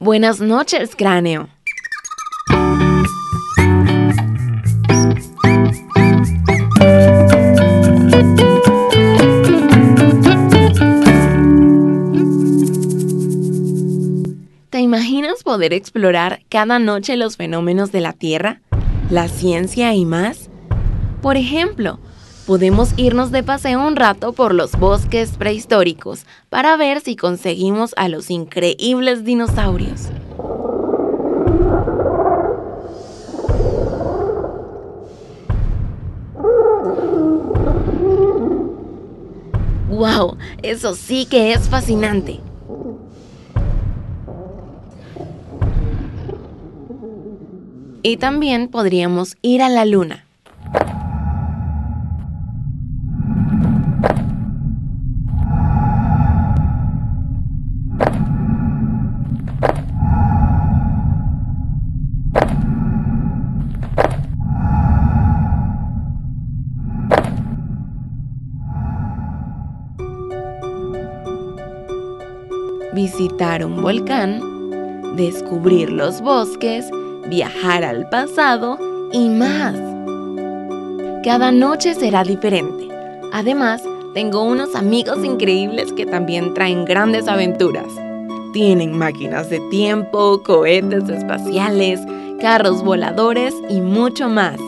Buenas noches, cráneo. ¿Te imaginas poder explorar cada noche los fenómenos de la Tierra, la ciencia y más? Por ejemplo, podemos irnos de paseo un rato por los bosques prehistóricos para ver si conseguimos a los increíbles dinosaurios. ¡Wow! Eso sí que es fascinante. Y también podríamos ir a la luna. Visitar un volcán, descubrir los bosques, viajar al pasado y más. Cada noche será diferente. Además, tengo unos amigos increíbles que también traen grandes aventuras. Tienen máquinas de tiempo, cohetes espaciales, carros voladores y mucho más.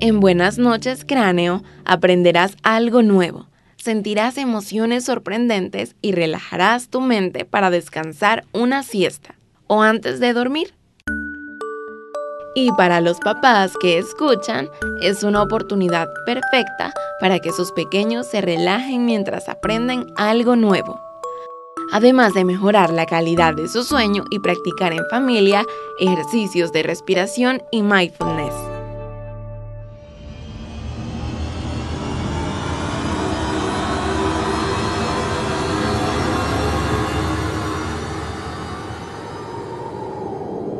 En Buenas noches, cráneo, aprenderás algo nuevo sentirás emociones sorprendentes y relajarás tu mente para descansar una siesta o antes de dormir. Y para los papás que escuchan, es una oportunidad perfecta para que sus pequeños se relajen mientras aprenden algo nuevo. Además de mejorar la calidad de su sueño y practicar en familia ejercicios de respiración y mindfulness.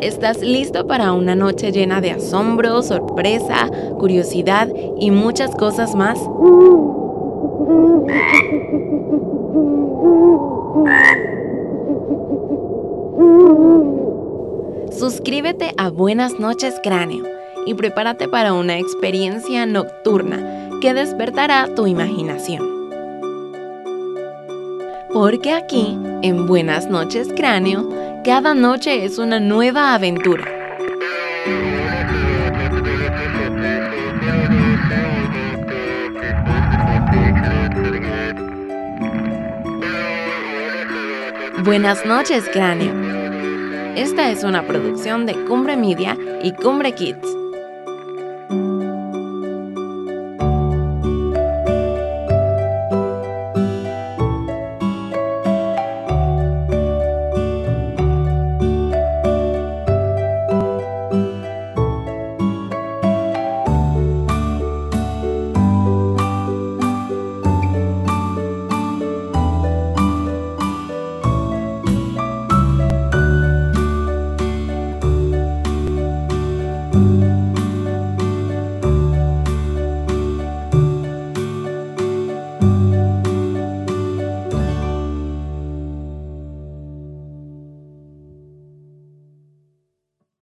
¿Estás listo para una noche llena de asombro, sorpresa, curiosidad y muchas cosas más? Suscríbete a Buenas noches Cráneo y prepárate para una experiencia nocturna que despertará tu imaginación. Porque aquí, en Buenas noches Cráneo, cada noche es una nueva aventura. Buenas noches, cráneo. Esta es una producción de Cumbre Media y Cumbre Kids.